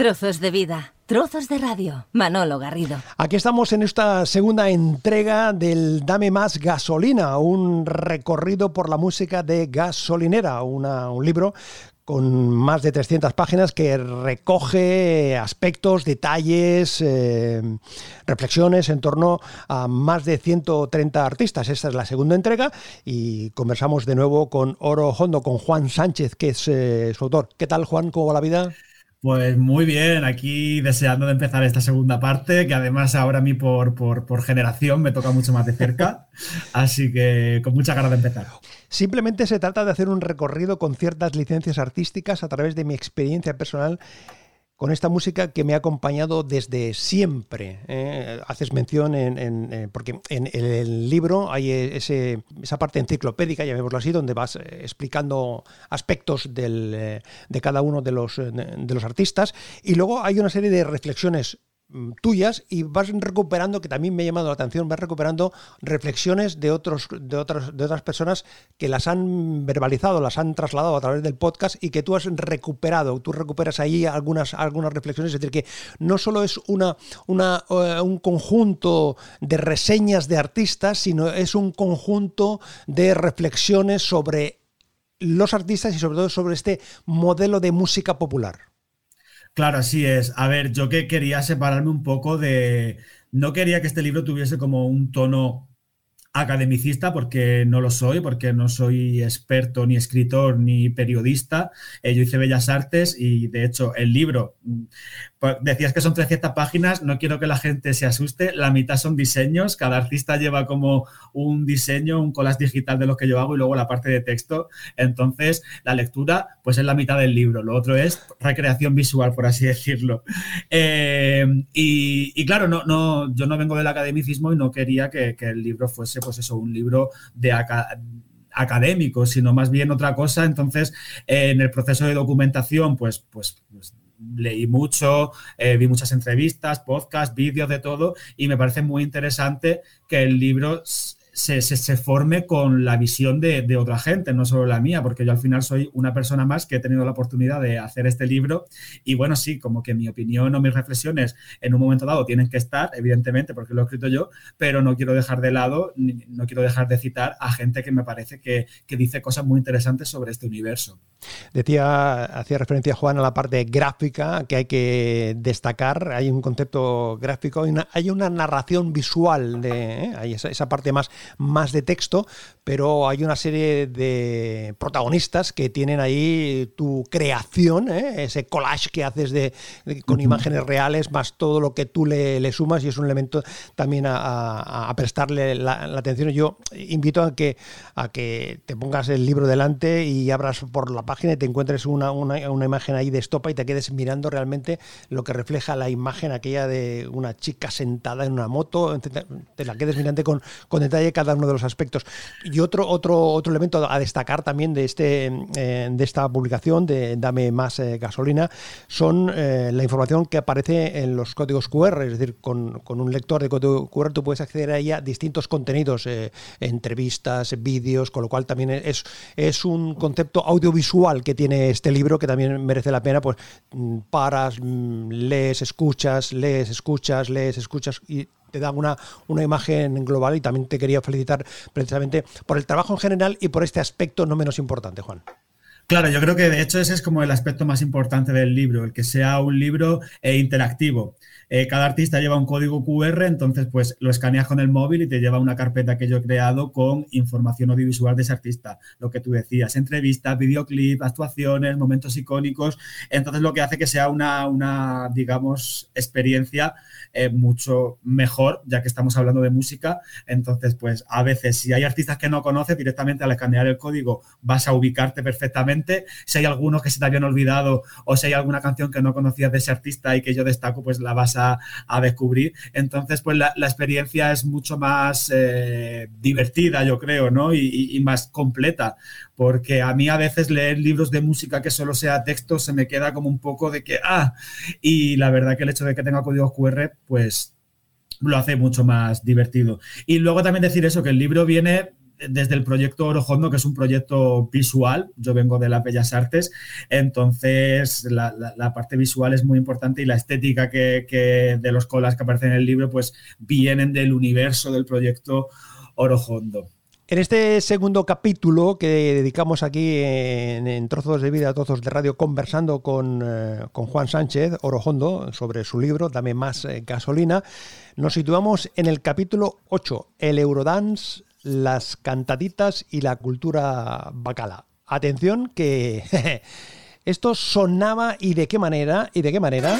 Trozos de vida, trozos de radio. Manolo Garrido. Aquí estamos en esta segunda entrega del Dame más gasolina, un recorrido por la música de gasolinera, un libro con más de 300 páginas que recoge aspectos, detalles, eh, reflexiones en torno a más de 130 artistas. Esta es la segunda entrega y conversamos de nuevo con Oro Hondo, con Juan Sánchez, que es eh, su autor. ¿Qué tal, Juan? ¿Cómo va la vida? Pues muy bien, aquí deseando de empezar esta segunda parte, que además ahora a mí por, por, generación me toca mucho más de cerca, así que con mucha ganas de empezar. Simplemente se trata de hacer un recorrido con ciertas licencias artísticas a través de mi experiencia personal con esta música que me ha acompañado desde siempre. ¿eh? Haces mención en, porque en, el libro hay ese, esa parte enciclopédica, llamémoslo así, donde vas eh, explicando aspectos eh, de cada uno de los, de los artistas y luego hay una serie de reflexiones tuyas y vas recuperando, que también me ha llamado la atención, vas recuperando reflexiones de, otros, de, otras, de otras personas que las han verbalizado, las han trasladado a través del podcast y que tú has recuperado, tú recuperas ahí algunas, algunas reflexiones, es decir, que no solo es una, una, eh, un conjunto de reseñas de artistas, sino es un conjunto de reflexiones sobre los artistas y sobre todo sobre este modelo de música popular. Claro, así es. A ver, yo que quería separarme un poco de... No quería que este libro tuviese como un tono academicista porque no lo soy, porque no soy experto ni escritor ni periodista. Eh, yo hice Bellas Artes y de hecho el libro, mm, pues, decías que son 300 páginas, no quiero que la gente se asuste, la mitad son diseños, cada artista lleva como un diseño, un collage digital de lo que yo hago y luego la parte de texto. Entonces la lectura pues es la mitad del libro, lo otro es recreación visual, por así decirlo. Eh, y, claro, no, no, yo no vengo del academicismo y no quería que el libro fuese pues eso, un libro de académico, sino más bien otra cosa. Entonces, en el proceso de documentación, pues, pues, pues leí mucho, eh, vi muchas entrevistas, podcasts, vídeos de todo, y me parece muy interesante que el libro se, forme con la visión de, otra gente, no solo la mía, porque yo al final soy una persona más que he tenido la oportunidad de hacer este libro y bueno, sí, como que mi opinión o mis reflexiones en un momento dado tienen que estar, evidentemente, porque lo he escrito yo, pero no quiero dejar de lado, no quiero dejar de citar a gente que me parece que, dice cosas muy interesantes sobre este universo. Decía, hacía referencia Juan a la parte gráfica que hay que destacar, hay un concepto gráfico, hay una, hay una narración visual, de, ¿eh? hay esa parte más más de texto, pero hay una serie de protagonistas que tienen ahí tu creación, ¿eh? ese collage que haces de, con imágenes reales, más todo lo que tú le, sumas y es un elemento también a, prestarle la, atención. Yo invito a que, a que te pongas el libro delante y abras por la página y te encuentres una, imagen ahí de estopa y te quedes mirando realmente lo que refleja la imagen aquella de una chica sentada en una moto, te, la quedes mirando con, con detalle cada uno de los aspectos. Y otro, otro, otro elemento a destacar también de, este, eh, de esta publicación de Dame más eh, gasolina son eh, la información que aparece en los códigos QR, es decir, con, un lector de código QR tú puedes acceder a ella distintos contenidos, entrevistas, vídeos, con lo cual también es, es un concepto audiovisual que tiene este libro que también merece la pena, pues mm, paras, mm, lees, escuchas, lees, escuchas, lees, escuchas y te da una, una imagen global y también te quería felicitar precisamente por el trabajo en general y por este aspecto no menos importante, Juan. Claro, yo creo que de hecho ese es como el aspecto más importante del libro, el que sea un libro eh, interactivo. Eh, cada artista lleva un código QR, entonces pues lo escaneas con el móvil y te lleva una carpeta que yo he creado con información audiovisual de ese artista. Lo que tú decías, entrevistas, videoclips, actuaciones, momentos icónicos. Entonces lo que hace que sea una, una digamos, experiencia eh, mucho mejor, ya que estamos hablando de música. Entonces, pues a veces si hay artistas que no conoces, directamente al escanear el código vas a ubicarte perfectamente. Si hay algunos que se te habían olvidado o si hay alguna canción que no conocías de ese artista y que yo destaco, pues la vas a a, descubrir. Entonces, pues la, experiencia es mucho más eh, divertida, yo creo, ¿no? Y, más completa, porque a mí a veces leer libros de música que solo sea texto se me queda como un poco de que, ah, y la verdad que el hecho de que tenga código QR, pues lo hace mucho más divertido. Y luego también decir eso, que el libro viene desde el proyecto Orojondo, que es un proyecto visual, yo vengo de las Bellas Artes, entonces la, parte visual es muy importante y la estética que, de los colas que aparecen en el libro, pues vienen del universo del proyecto Orojondo. En este segundo capítulo que dedicamos aquí en, Trozos de Vida, Trozos de Radio, conversando con, eh, Juan Sánchez Orojondo sobre su libro Dame más eh, gasolina, nos situamos en el capítulo 8, el Eurodance, las cantaditas y la cultura bacala. Atención que esto sonaba y de qué manera, y de qué manera...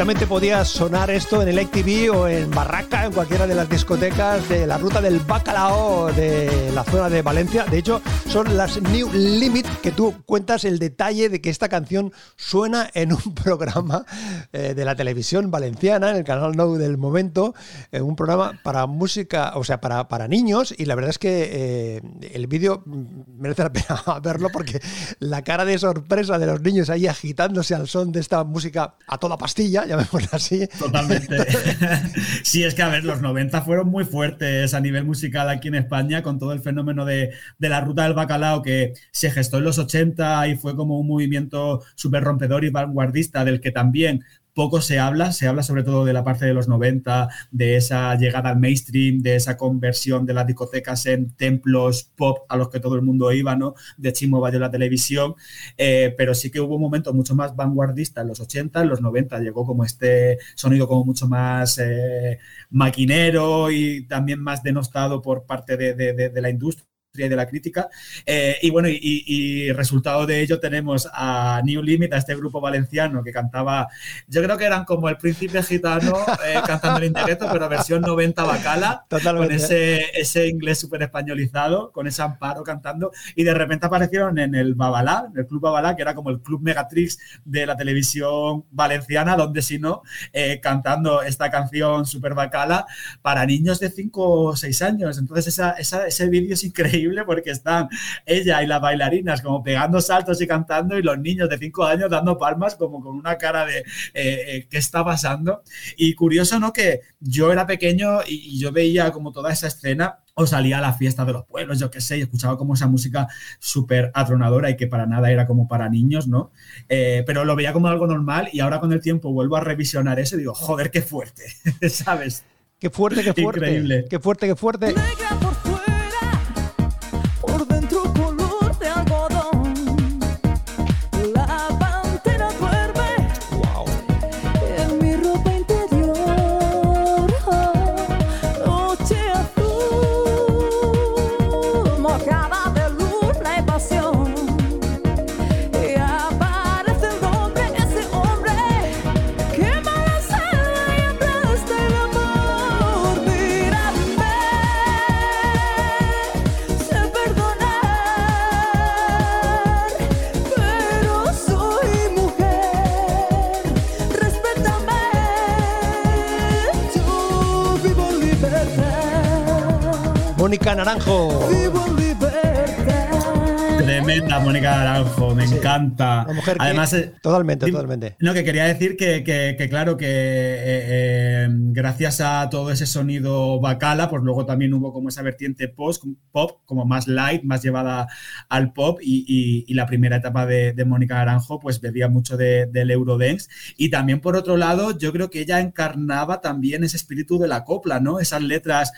perfectamente podía sonar esto en el ATV o en Barraca, en cualquiera de las discotecas de la ruta del Bacalao de la zona de Valencia. De hecho, son las New Limit que tú cuentas el detalle de que esta canción suena en un programa eh, de la televisión valenciana, en el canal No del momento, en un programa para música, o sea, para, para niños. Y la verdad es que eh, el vídeo merece la pena verlo porque la cara de sorpresa de los niños ahí agitándose al son de esta música a toda pastilla ya llamémoslo así. Totalmente. sí, es que a ver, los 90 fueron muy fuertes a nivel musical aquí en España con todo el fenómeno de, de la ruta del bacalao que se gestó en los 80 y fue como un movimiento súper rompedor y vanguardista del que también poco se habla, se habla sobre todo de la parte de los 90, de esa llegada al mainstream, de esa conversión de las discotecas en templos pop a los que todo el mundo iba, ¿no? De Chimo de la televisión, eh, pero sí que hubo un momento mucho más vanguardista en los 80, en los 90 llegó como este sonido como mucho más eh, maquinero y también más denostado por parte de la industria y de la crítica. Eh, y bueno, y, resultado de ello tenemos a New Limit, a este grupo valenciano que cantaba, yo creo que eran como el príncipe gitano eh, cantando en indirecto, pero versión 90 bacala, con ese, ese inglés súper españolizado, con ese amparo cantando, y de repente aparecieron en el Babalá, en el Club Babalá, que era como el Club Megatrix de la televisión valenciana, donde si no, eh, cantando esta canción súper bacala para niños de 5 o 6 años. Entonces esa, ese vídeo es increíble porque están ella y las bailarinas como pegando saltos y cantando y los niños de 5 años dando palmas como con una cara de eh, eh, ¿qué está pasando? Y curioso, ¿no? Que yo era pequeño y, yo veía como toda esa escena o salía a la fiesta de los pueblos, yo qué sé, y escuchaba como esa música súper atronadora y que para nada era como para niños, ¿no? Eh, pero lo veía como algo normal y ahora con el tiempo vuelvo a revisionar eso y digo, joder, qué fuerte, ¿sabes? Qué fuerte, qué fuerte. Increíble. Qué fuerte, qué fuerte. Mónica Naranjo. Tremenda Mónica Naranjo, me encanta. Además, eh, totalmente, totalmente. No, que quería decir que, claro, que eh, eh, gracias a todo ese sonido bacala, pues luego también hubo como esa vertiente post, pop, como más light, más llevada al pop, y, la primera etapa de, Mónica Naranjo, pues bebía mucho del Eurodance. Y también, por otro lado, yo creo que ella encarnaba también ese espíritu de la copla, ¿no? Esas letras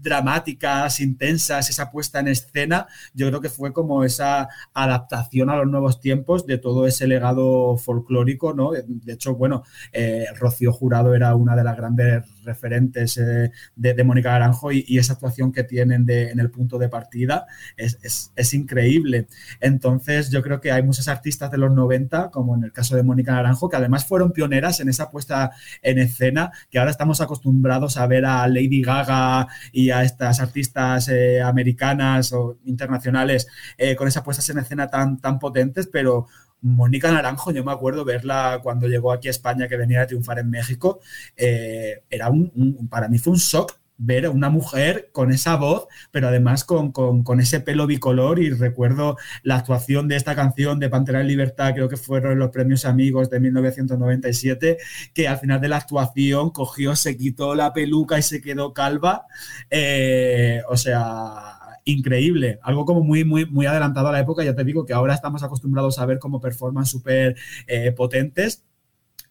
dramáticas, intensas, esa puesta en escena, yo creo que fue como esa adaptación a los nuevos tiempos de todo ese legado folclórico, ¿no? De hecho, bueno, eh, Rocío Jurado era una de las grandes referentes eh, de, Mónica Naranjo y, esa actuación que tienen en el punto de partida es, increíble. Entonces yo creo que hay muchos artistas de los 90, como en el caso de Mónica Naranjo, que además fueron pioneras en esa puesta en escena, que ahora estamos acostumbrados a ver a Lady Gaga y a estas artistas eh, americanas o internacionales eh, con esas puestas en escena tan, tan potentes, pero Mónica Naranjo, yo me acuerdo verla cuando llegó aquí a España, que venía a triunfar en México, eh, era un, para mí fue un shock ver a una mujer con esa voz, pero además con, ese pelo bicolor y recuerdo la actuación de esta canción de Pantera en Libertad, creo que fueron los premios amigos de 1997, que al final de la actuación cogió, se quitó la peluca y se quedó calva. Eh, o sea, increíble, algo como muy, muy, muy adelantado a la época. Ya te digo que ahora estamos acostumbrados a ver como performance súper eh, potentes,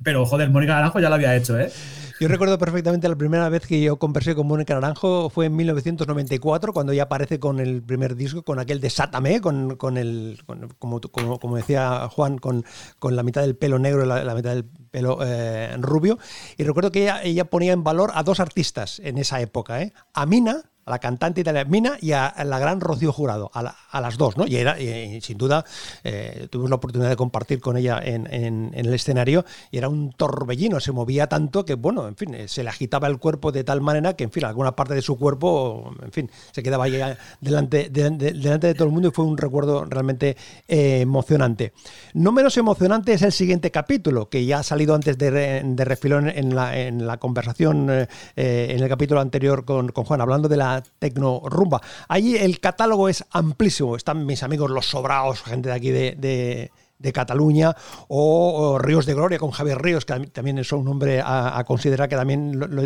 pero joder, Mónica Naranjo ya lo había hecho, ¿eh? Yo recuerdo perfectamente la primera vez que yo conversé con Mónica Naranjo fue en 1994, cuando ella aparece con el primer disco, con aquel de Sátame, con, con el, como, como, decía Juan, con, con la mitad del pelo negro y la, mitad del pelo eh, rubio. Y recuerdo que ella, ella ponía en valor a dos artistas en esa época, ¿eh? a Mina a la cantante italiana Mina y a la gran Rocío Jurado, a, las dos, ¿no? Y era, sin duda, eh, tuvimos la oportunidad de compartir con ella en, el escenario y era un torbellino, se movía tanto que, bueno, en fin, se le agitaba el cuerpo de tal manera que, en fin, alguna parte de su cuerpo, en fin, se quedaba ahí delante, delante de todo el mundo y fue un recuerdo realmente eh, emocionante. No menos emocionante es el siguiente capítulo, que ya ha salido antes de, de refilón en la, en la conversación eh, en el capítulo anterior con, con Juan, hablando de la tecno rumba. Allí el catálogo es amplísimo. Están mis amigos los sobraos, gente de aquí de, Cataluña, o, Ríos de Gloria con Javier Ríos, que también es un hombre a, considerar que también lo,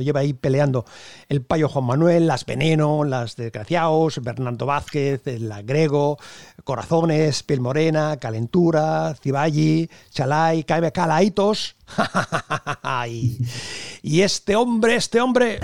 lleva ahí peleando. El Payo Juan Manuel, Las Veneno, Las Desgraciados, Bernardo Vázquez, El Agrego, Corazones, Piel Morena, Calentura, Ciballi, Chalay, Calaitos. y este hombre, este hombre...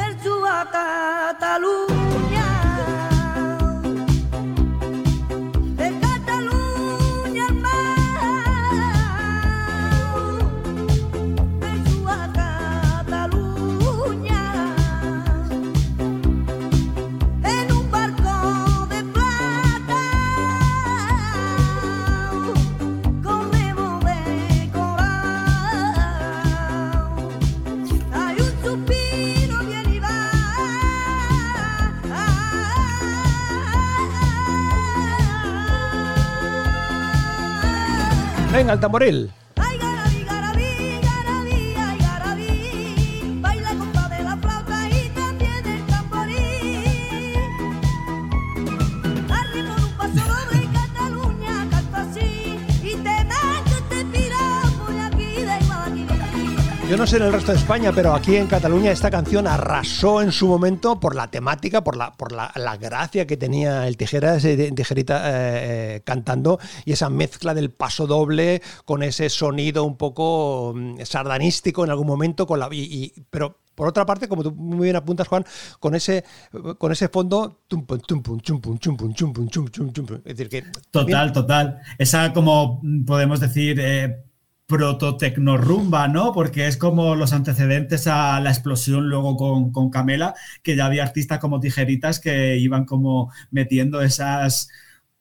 Catalunya Venga, no sé en el resto de España, pero aquí en Cataluña esta canción arrasó en su momento por la temática, por la, por la, gracia que tenía el Tijeras, Tijerita eh, eh, cantando y esa mezcla del paso doble con ese sonido un poco mm, sardanístico en algún momento, con la, y, pero por otra parte, como tú muy bien apuntas, Juan, con ese, con ese fondo. Es decir, que. Total, total. Esa, como podemos decir, eh, proto-tecnorumba, ¿no? Porque es como los antecedentes a la explosión luego con, con Camela, que ya había artistas como Tijeritas que iban como metiendo esas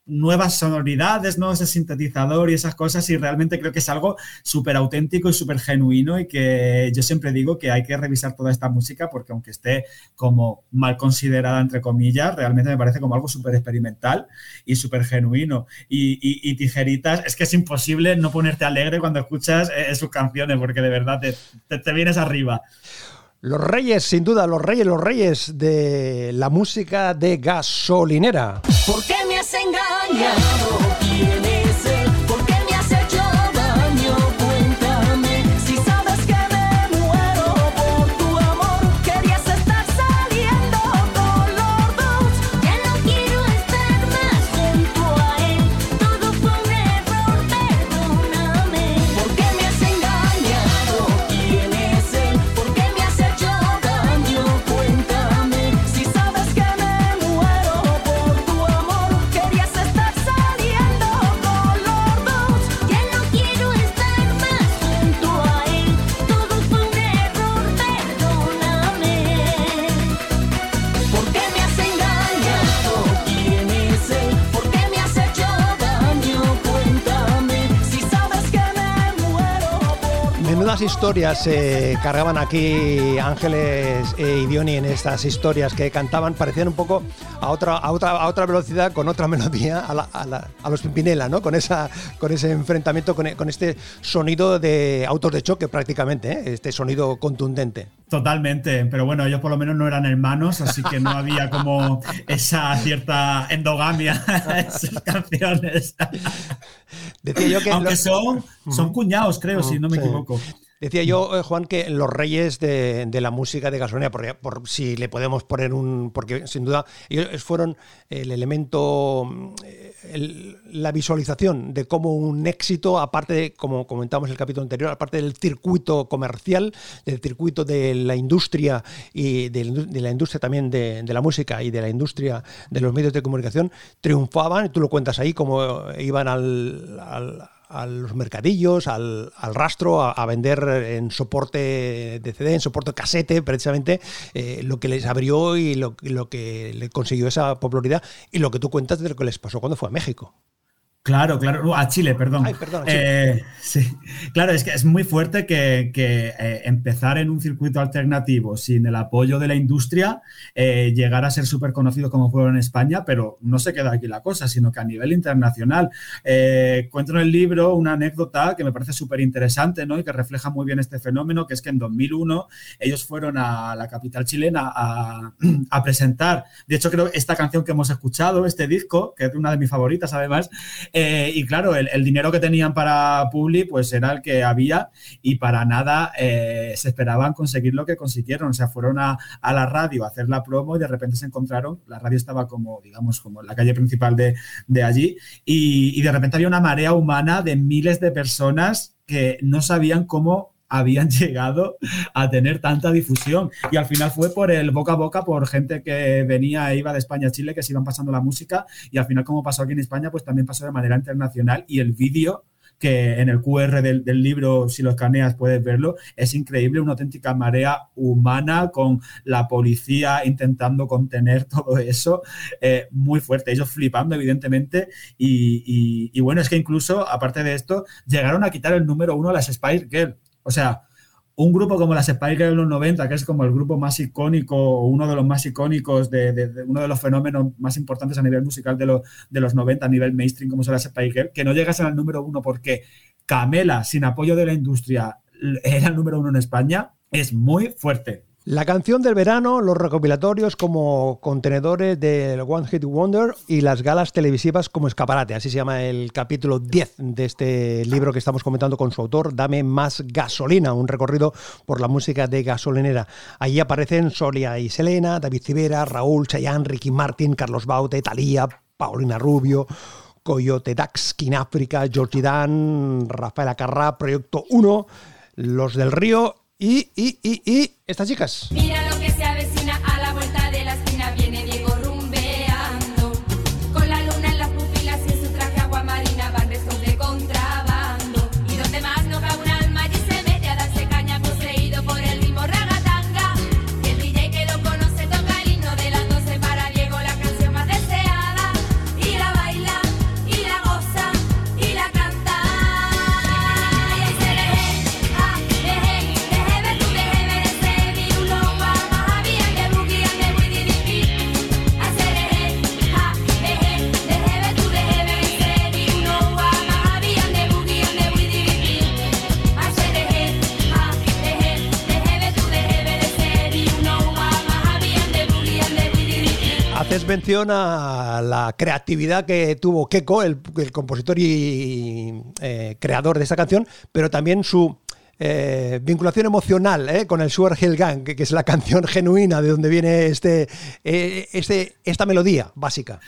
nuevas sonoridades, ¿no? Ese sintetizador y esas cosas y realmente creo que es algo súper auténtico y súper genuino y que yo siempre digo que hay que revisar toda esta música porque aunque esté como mal considerada, entre comillas, realmente me parece como algo súper experimental y súper genuino. Y, Tijeritas, es que es imposible no ponerte alegre cuando escuchas eh, sus canciones porque de verdad te, te vienes arriba. Los reyes, sin duda, los reyes, los reyes de la música de gasolinera. ¿Por qué me historias se cargaban aquí Ángeles y Diony en estas historias que cantaban, parecían un poco a otra, a otra, a otra velocidad, con otra melodía, a, los Pimpinela, ¿no? Con, esa, con ese enfrentamiento, con, con este sonido de autos de choque prácticamente, ¿eh? este sonido contundente. Totalmente, pero bueno, ellos por lo menos no eran hermanos, así que no había como esa cierta endogamia en sus canciones. Decía yo que Aunque son, son cuñados, creo, si no me equivoco. Decía yo, eh, Juan, que los reyes de, la música de gasolina, por, por, si le podemos poner un. Porque sin duda ellos fueron el elemento, eh, la visualización de cómo un éxito, aparte de, como comentamos en el capítulo anterior, aparte del circuito comercial, del circuito de la industria y de, la industria también de, la música y de la industria de los medios de comunicación, triunfaban, tú lo cuentas ahí, como iban al a los mercadillos, al, rastro, a, vender en soporte de CD, en soporte casete, precisamente eh, lo que les abrió y lo, lo que le consiguió esa popularidad y lo que tú cuentas de lo que les pasó cuando fue a México. Claro, claro, a Chile, perdón. Ay, perdón eh, sí. Claro, es que es muy fuerte que, eh, empezar en un circuito alternativo sin el apoyo de la industria, eh, llegar a ser súper conocido como fueron en España, pero no se queda aquí la cosa, sino que a nivel internacional. cuento en el libro una anécdota que me parece súper interesante ¿no? y que refleja muy bien este fenómeno, que es que en 2001 ellos fueron a la capital chilena a, a presentar, de hecho creo esta canción que hemos escuchado, este disco, que es una de mis favoritas además, eh, y claro, el, dinero que tenían para Publi, pues era el que había y para nada eh, se esperaban conseguir lo que consiguieron. O sea, fueron a, la radio a hacer la promo y de repente se encontraron, la radio estaba como, digamos, como en la calle principal de, allí y, y de repente había una marea humana de miles de personas que no sabían cómo habían llegado a tener tanta difusión. Y al final fue por el boca a boca, por gente que venía e iba de España a Chile, que se iban pasando la música. Y al final, como pasó aquí en España, pues también pasó de manera internacional. Y el vídeo que en el QR del, libro, si lo escaneas, puedes verlo. Es increíble, una auténtica marea humana con la policía intentando contener todo eso. Eh, muy fuerte, ellos flipando, evidentemente. Y, y, bueno, es que incluso, aparte de esto, llegaron a quitar el número uno a las Spice Girls. O sea, un grupo como las Spice Girls de los 90, que es como el grupo más icónico, uno de los más icónicos, de, uno de los fenómenos más importantes a nivel musical de, de los 90, a nivel mainstream, como son las Spice Girls, que no llegasen al número uno porque Camela, sin apoyo de la industria, era el número uno en España, es muy fuerte. La canción del verano, los recopilatorios como contenedores del One Hit Wonder y las galas televisivas como escaparate. Así se llama el capítulo 10 de este libro que estamos comentando con su autor, Dame más gasolina, un recorrido por la música de gasolinera. Allí aparecen Solia y Selena, David Civera, Raúl, Chayanne, Ricky Martin, Carlos Baute, Talía, Paulina Rubio, Coyote Dax, África, Georgie Dan, Rafael Acarrá, Proyecto 1, Los del Río y, y, y, y estas chicas. Haces mención la creatividad que tuvo Keiko, el, el compositor y eh, creador de esta canción, pero también su eh, vinculación emocional eh, con el Sugar Hill Gang, que, es la canción genuina de donde viene este, este, esta melodía básica.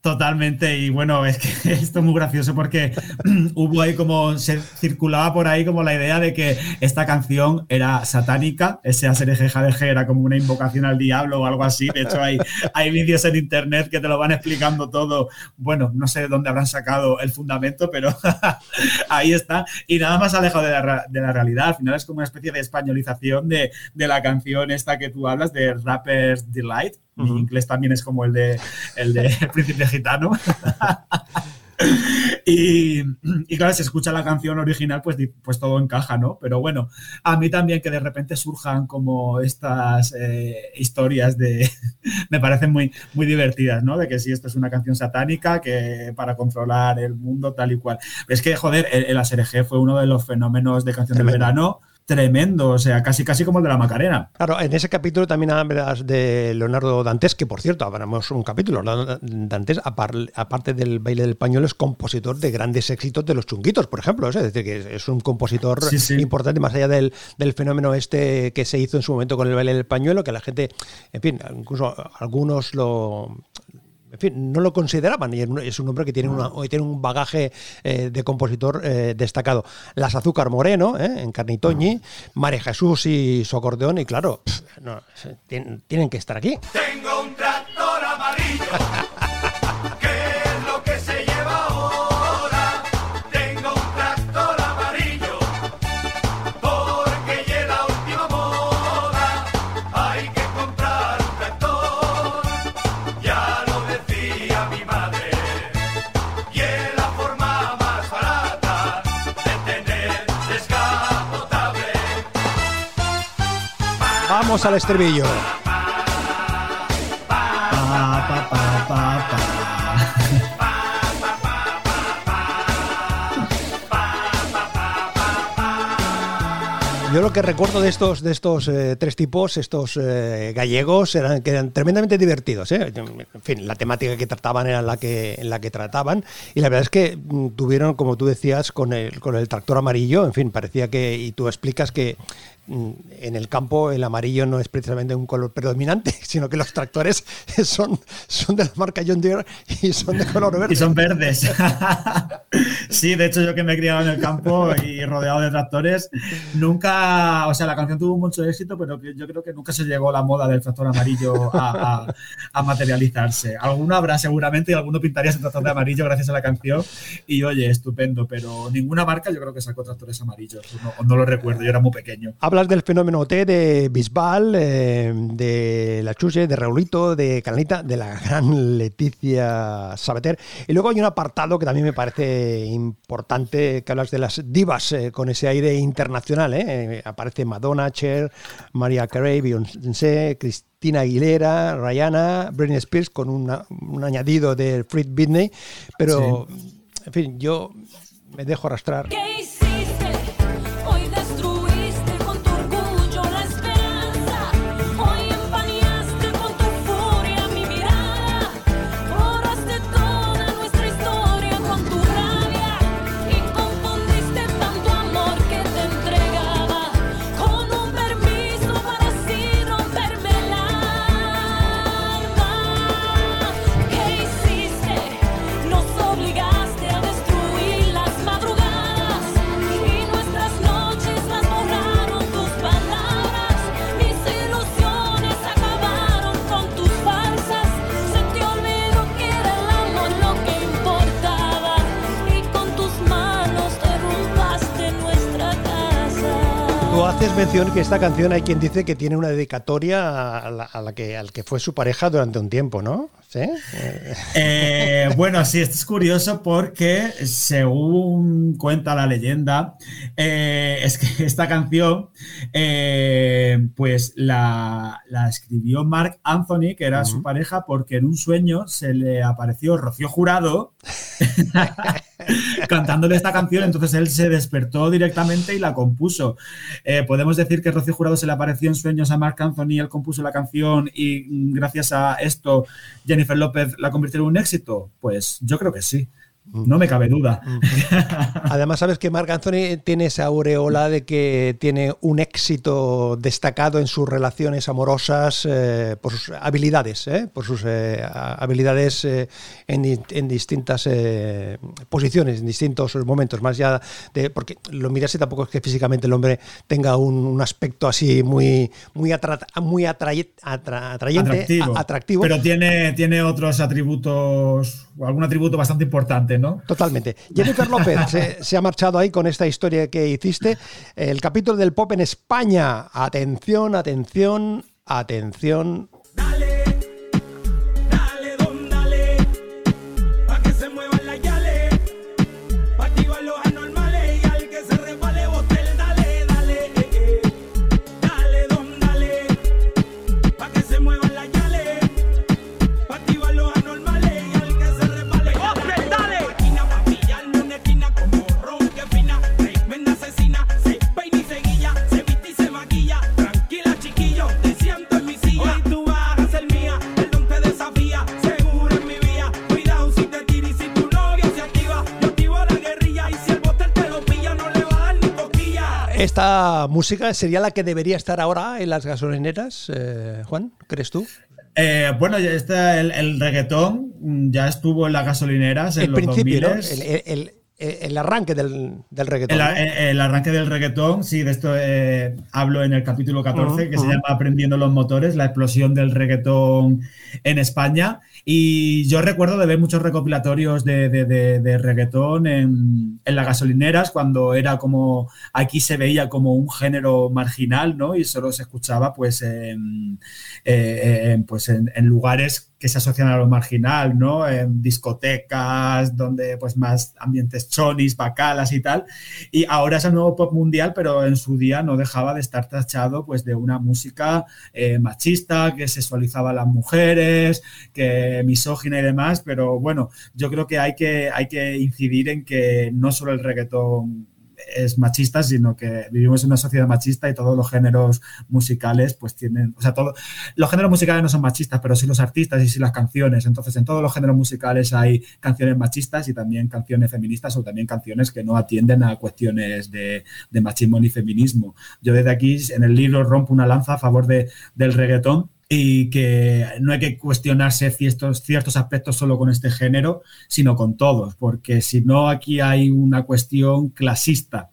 Totalmente, y bueno, es que esto es muy gracioso porque hubo ahí como, se circulaba por ahí como la idea de que esta canción era satánica, ese ASRGJDG era como una invocación al diablo o algo así, de hecho hay, hay vídeos en internet que te lo van explicando todo, bueno, no sé de dónde habrán sacado el fundamento, pero ahí está, y nada más alejado de la, de la realidad, al final es como una especie de españolización de, de la canción esta que tú hablas, de Rapper's Delight, mi inglés también es como el de el de Príncipe Gitano. y, y, claro, si escucha la canción original, pues, pues todo encaja, ¿no? Pero bueno, a mí también que de repente surjan como estas eh, historias de... me parecen muy, muy divertidas, ¿no? De que si esto es una canción satánica, que para controlar el mundo tal y cual. Es que, joder, el, el ASRG fue uno de los fenómenos de canción del verano tremendo, o sea, casi casi como el de la Macarena. Claro, en ese capítulo también hablas de Leonardo Dantes, que por cierto, hablamos un capítulo. Dantes, aparte del baile del pañuelo, es compositor de grandes éxitos de los chunguitos, por ejemplo. Es decir, que es un compositor sí, sí. importante, más allá del, del, fenómeno este que se hizo en su momento con el baile del pañuelo, que la gente, en fin, incluso algunos lo en fin, no lo consideraban y es un hombre que tiene, una, tiene un bagaje eh, de compositor eh, destacado. Las Azúcar Moreno, eh, en Carnitoñi, María Jesús y su acordeón, y claro, pff, no, tienen, tienen, que estar aquí. Tengo un Vamos al estribillo. Yo lo que recuerdo de estos, de estos eh, tres tipos, estos eh, gallegos, eran que eran tremendamente divertidos. ¿eh? En fin, la temática que trataban era la que, en la que trataban. Y la verdad es que mm, tuvieron, como tú decías, con el, con el tractor amarillo, en fin, parecía que, y tú explicas que en el campo el amarillo no es precisamente un color predominante, sino que los tractores son, son de la marca John Deere y son de color verde. Y son verdes. sí, de hecho yo que me he criado en el campo y rodeado de tractores, nunca o sea, la canción tuvo mucho éxito, pero yo creo que nunca se llegó la moda del tractor amarillo a, a, a materializarse. Alguno habrá seguramente y alguno pintaría ese tractor de amarillo gracias a la canción. Y oye, estupendo, pero ninguna marca yo creo que sacó tractores amarillos. No, no lo recuerdo, yo era muy pequeño. Hablas del fenómeno T de Bisbal, eh, de La Chuche, de Raulito, de Cananita, de la gran Leticia Sabater. Y luego hay un apartado que también me parece importante, que hablas de las divas eh, con ese aire internacional, ¿eh? aparece Madonna, Cher, Maria Carey, Beyoncé, Cristina Aguilera, Rihanna, Britney Spears con una, un añadido de Fred Whitney, pero sí. en fin, yo me dejo arrastrar. ¿Qué mención que esta canción hay quien dice que tiene una dedicatoria a la, que, al que fue su pareja durante un tiempo, ¿no? ¿Sí? Eh, bueno, sí, esto es curioso porque según cuenta la leyenda, eh, es que esta canción eh, pues la, la, escribió Mark Anthony, que era uh -huh. su pareja, porque en un sueño se le apareció Rocío Jurado cantándole esta canción, entonces él se despertó directamente y la compuso. Eh, podemos decir que Rocío Jurado se le apareció en sueños a Mark Anthony, él compuso la canción y mm, gracias a esto Jennifer López la convirtió en un éxito. Pues yo creo que sí. No me cabe duda. Además, sabes que Marc Anthony tiene esa aureola de que tiene un éxito destacado en sus relaciones amorosas eh, por sus habilidades, ¿eh? por sus eh, habilidades en, en, distintas posiciones, en distintos momentos. Más ya de. Porque lo miras y tampoco es que físicamente el hombre tenga un, un aspecto así muy, muy, atra, muy atraye, atra, atrayente, atractivo. A, atractivo. Pero tiene, tiene otros atributos, algún atributo bastante importante. ¿No? Totalmente. Jennifer López se, se, ha marchado ahí con esta historia que hiciste. El capítulo del pop en España. Atención, atención, atención. ¿Esta música sería la que debería estar ahora en las gasolineras, eh, Juan? ¿Crees tú? Eh, bueno, ya está el, el reggaetón ya estuvo en las gasolineras en el los principio, ¿no? 2000s. El, el- el- el arranque del, del reggaetón. El, ¿no? el- el arranque del reggaetón, sí, de esto eh, hablo en el capítulo 14, Ujú, que se ujú. llama Aprendiendo los motores, la explosión del reggaetón en España. Y yo recuerdo de ver muchos recopilatorios de, de- de- de reggaetón en, en las gasolineras, cuando era como, aquí se veía como un género marginal, ¿no? Y solo se escuchaba pues en, eh, en, pues en, en lugares que se asocian a lo marginal, ¿no? En discotecas, donde pues más ambientes chonis, bacalas y tal. Y ahora es el nuevo pop mundial, pero en su día no dejaba de estar tachado pues de una música eh, machista, que sexualizaba a las mujeres, que misógina y demás. Pero bueno, yo creo que hay que, hay que incidir en que no solo el reggaetón es machista, sino que vivimos en una sociedad machista y todos los géneros musicales pues tienen, o sea, todo, los géneros musicales no son machistas, pero sí los artistas y sí las canciones. Entonces, en todos los géneros musicales hay canciones machistas y también canciones feministas o también canciones que no atienden a cuestiones de, de machismo ni feminismo. Yo desde aquí en el libro rompo una lanza a favor de, del reggaetón y que no hay que cuestionarse ciertos, ciertos aspectos solo con este género, sino con todos, porque si no aquí hay una cuestión clasista.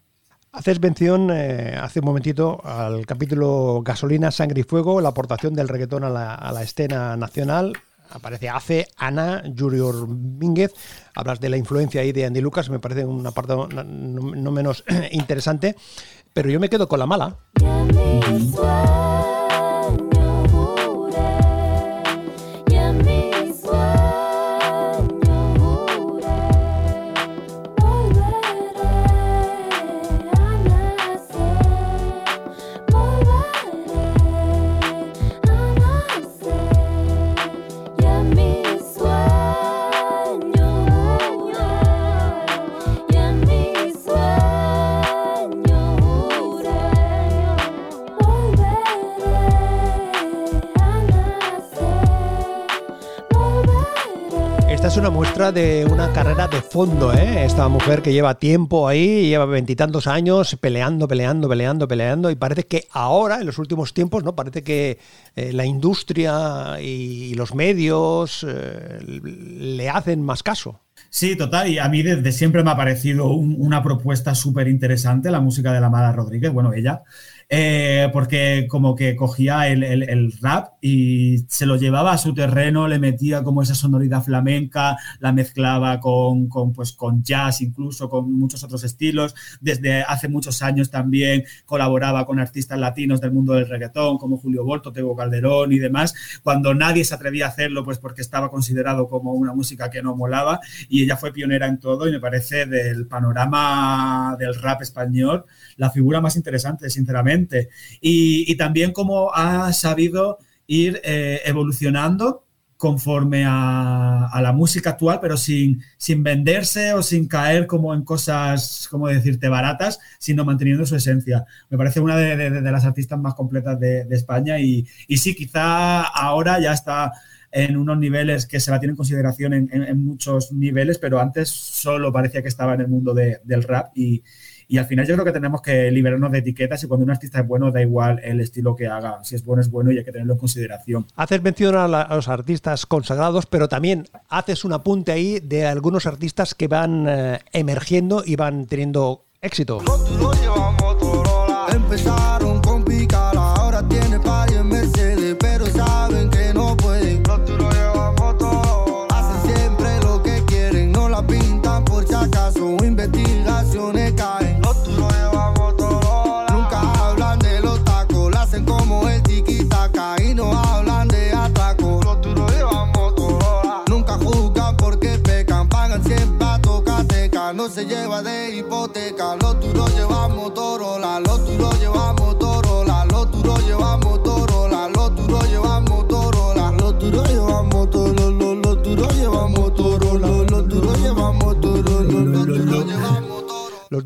Haces mención eh, hace un momentito al capítulo Gasolina, Sangre y Fuego, la aportación del reggaetón a la, a la escena nacional. Aparece Ace, Ana, Junior Mínguez. Hablas de la influencia ahí de Andy Lucas, me parece un apartado no, no- no menos interesante. Pero yo me quedo con la mala. Y en De una carrera de fondo, ¿eh? Esta mujer que lleva tiempo ahí, lleva veintitantos años peleando, peleando, peleando, peleando, y parece que ahora, en los últimos tiempos, ¿no? Parece que eh, la industria y los medios eh, le hacen más caso. Sí, total, y a mí desde siempre me ha parecido un- una propuesta súper interesante la música de la Mala Rodríguez, bueno, ella, eh, porque como que cogía el, el- rap y se lo llevaba a su terreno, le metía como esa sonoridad flamenca, la mezclaba con, con, pues, con jazz, incluso con muchos otros estilos. Desde hace muchos años también colaboraba con artistas latinos del mundo del reggaetón, como Julio Volto, Tego Calderón y demás, cuando nadie se atrevía a hacerlo, pues porque estaba considerado como una música que no molaba y ella fue pionera en todo y me parece del panorama del rap español la figura más interesante, sinceramente. Y, también como ha sabido ir eh, evolucionando conforme a, la música actual, pero sin, sin venderse o sin caer como en cosas, como decirte, baratas, sino manteniendo su esencia. Me parece una de las artistas más completas de, de España y, y sí, quizá ahora ya está en unos niveles que se la tiene en consideración en, en- en muchos niveles, pero antes solo parecía que estaba en el mundo de- del rap y, y al final yo creo que tenemos que liberarnos de etiquetas y cuando un artista es bueno da igual el estilo que haga, si es bueno es bueno y hay que tenerlo en consideración. Haces mención a, la- a los artistas consagrados, pero también haces un apunte ahí de algunos artistas que van eh, emergiendo y van teniendo éxito. Empezaron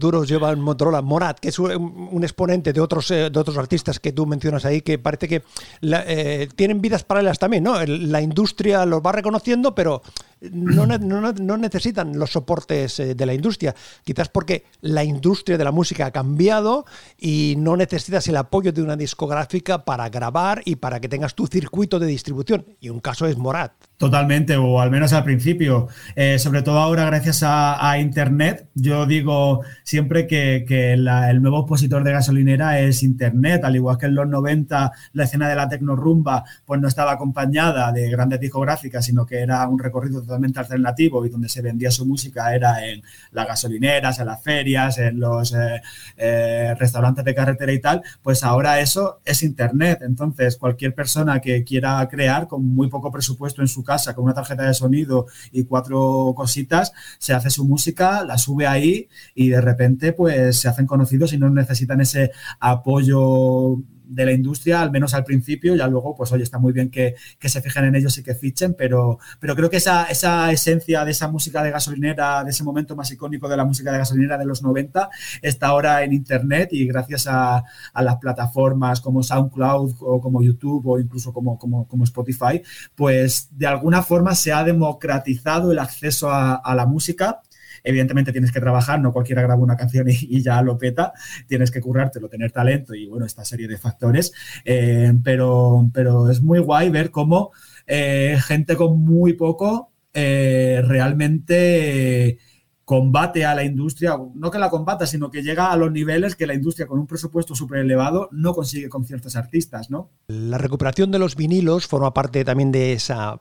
duros llevan Motorola Morat, que es un, exponente de otros, eh, de otros artistas que tú mencionas ahí, que parece que eh, tienen vidas paralelas también, ¿no? La industria los va reconociendo, pero no, no no necesitan los soportes eh, de la industria. Quizás porque la industria de la música ha cambiado y no necesitas el apoyo de una discográfica para grabar y para que tengas tu circuito de distribución. Y un caso es Morat. Totalmente, o al menos al principio. Eh, sobre todo ahora, gracias a, Internet, yo digo siempre que, que la- el nuevo opositor de gasolinera es Internet, al igual que en los 90 la escena de la tecnorumba pues no estaba acompañada de grandes discográficas, sino que era un recorrido totalmente alternativo y donde se vendía su música era en las gasolineras, en las ferias, en los eh, eh, restaurantes de carretera y tal, pues ahora eso es Internet. Entonces, cualquier persona que quiera crear con muy poco presupuesto en su casa, con una tarjeta de sonido y cuatro cositas, se hace su música, la sube ahí y de repente pues se hacen conocidos y no necesitan ese apoyo de la industria, al menos al principio, ya luego, pues oye, está muy bien que, que se fijen en ellos y que fichen, pero, pero creo que esa, esa esencia de esa música de gasolinera, de ese momento más icónico de la música de gasolinera de los 90, está ahora en Internet y gracias a, a las plataformas como SoundCloud o como YouTube o incluso como, como, como Spotify, pues de alguna forma se ha democratizado el acceso a, a la música evidentemente tienes que trabajar, no cualquiera graba una canción y, ya lo peta, tienes que currártelo, tener talento y bueno, esta serie de factores, eh, pero, pero es muy guay ver cómo eh, gente con muy poco eh, realmente combate a la industria, no que la combata, sino que llega a los niveles que la industria con un presupuesto súper elevado no consigue con ciertos artistas, ¿no? La recuperación de los vinilos forma parte también de esa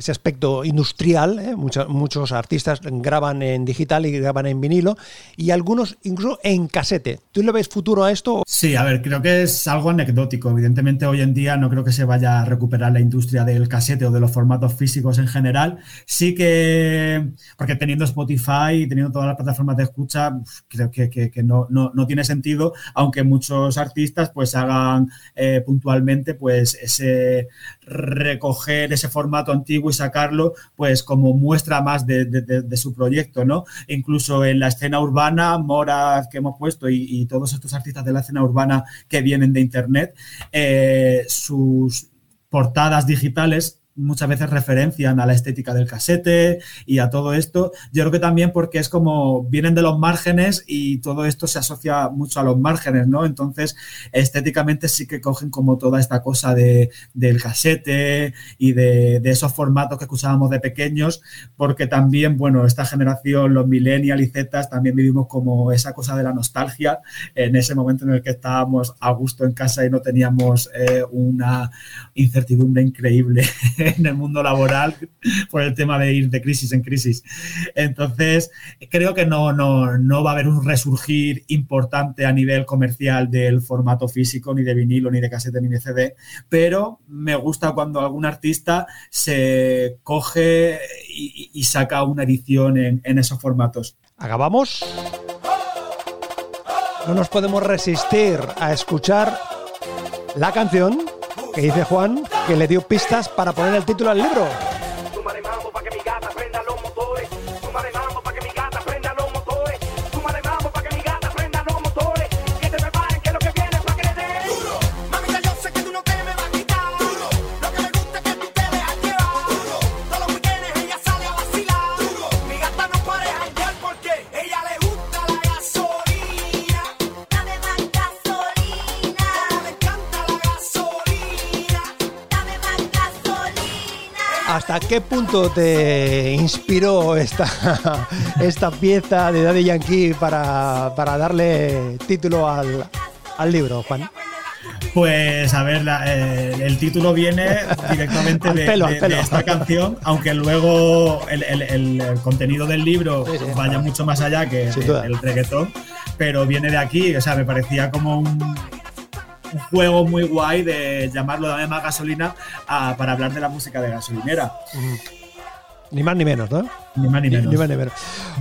ese aspecto industrial. ¿eh? Muchos, artistas graban en digital y graban en vinilo y algunos incluso en casete. ¿Tú le ves futuro a esto? Sí, a ver, creo que es algo anecdótico. Evidentemente, hoy en día no creo que se vaya a recuperar la industria del casete o de los formatos físicos en general. Sí que, porque teniendo Spotify y teniendo todas las plataformas de escucha, creo que, que- que no, no- no tiene sentido, aunque muchos artistas pues hagan eh, puntualmente pues ese recoger ese formato antiguo sacarlo pues como muestra más de, de- su proyecto, ¿no? Incluso en la escena urbana, Moraz que hemos puesto y, y todos estos artistas de la escena urbana que vienen de internet, eh, sus portadas digitales muchas veces referencian a la estética del casete y a todo esto. Yo creo que también porque es como vienen de los márgenes y todo esto se asocia mucho a los márgenes, ¿no? Entonces, estéticamente sí que cogen como toda esta cosa de, del casete y de, esos formatos que escuchábamos de pequeños, porque también, bueno, esta generación, los millennials y también vivimos como esa cosa de la nostalgia en ese momento en el que estábamos a gusto en casa y no teníamos eh, una incertidumbre increíble en el mundo laboral por el tema de ir de crisis en crisis. Entonces, creo que no, no, no va a haber un resurgir importante a nivel comercial del formato físico, ni de vinilo, ni de casete, ni de CD, pero me gusta cuando algún artista se coge y, saca una edición en, en esos formatos. ¿Acabamos? No nos podemos resistir a escuchar la canción que dice Juan que le dio pistas para poner el título al libro. Qué punto te inspiró esta, esta pieza de Daddy Yankee para, para darle título al, al libro, Juan? Pues a ver, la- eh, el título viene directamente de, pelo, de- al pelo. de esta canción, aunque luego el, el- contenido del libro Sí, sí. vaya mucho más allá que el, el reggaetón, pero viene de aquí, o sea, me parecía como un, un juego muy guay de llamarlo Dame más gasolina a- para hablar de la música de gasolinera, Ni más ni menos, ¿no? ni más ni menos. ni más ni menos.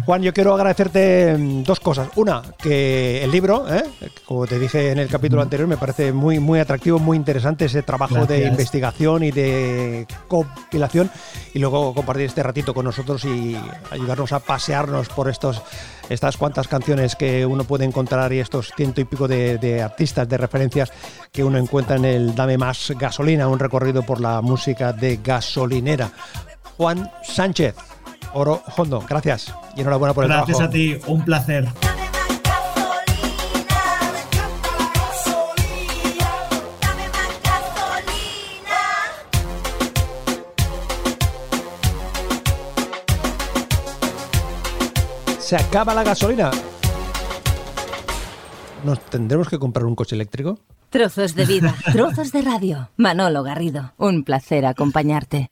Juan, yo quiero agradecerte mm, dos cosas. Una, que el libro, ¿eh? como te dije en el capítulo anterior, me parece muy, muy atractivo, muy interesante ese trabajo de investigación y de compilación. Y luego compartir este ratito con nosotros y ayudarnos a pasearnos por estos estas cuantas canciones que uno puede encontrar y estos ciento y pico de, de artistas, de referencias que uno encuentra en el Dame Más Gasolina, un recorrido por la música de gasolinera. Juan Sánchez. Oro Hondo, gracias y enhorabuena por el Gracias trabajo. a ti, un placer. Se acaba la gasolina. ¿Nos tendremos que comprar un coche eléctrico? Trozos de vida, trozos de radio. Manolo Garrido, un placer acompañarte.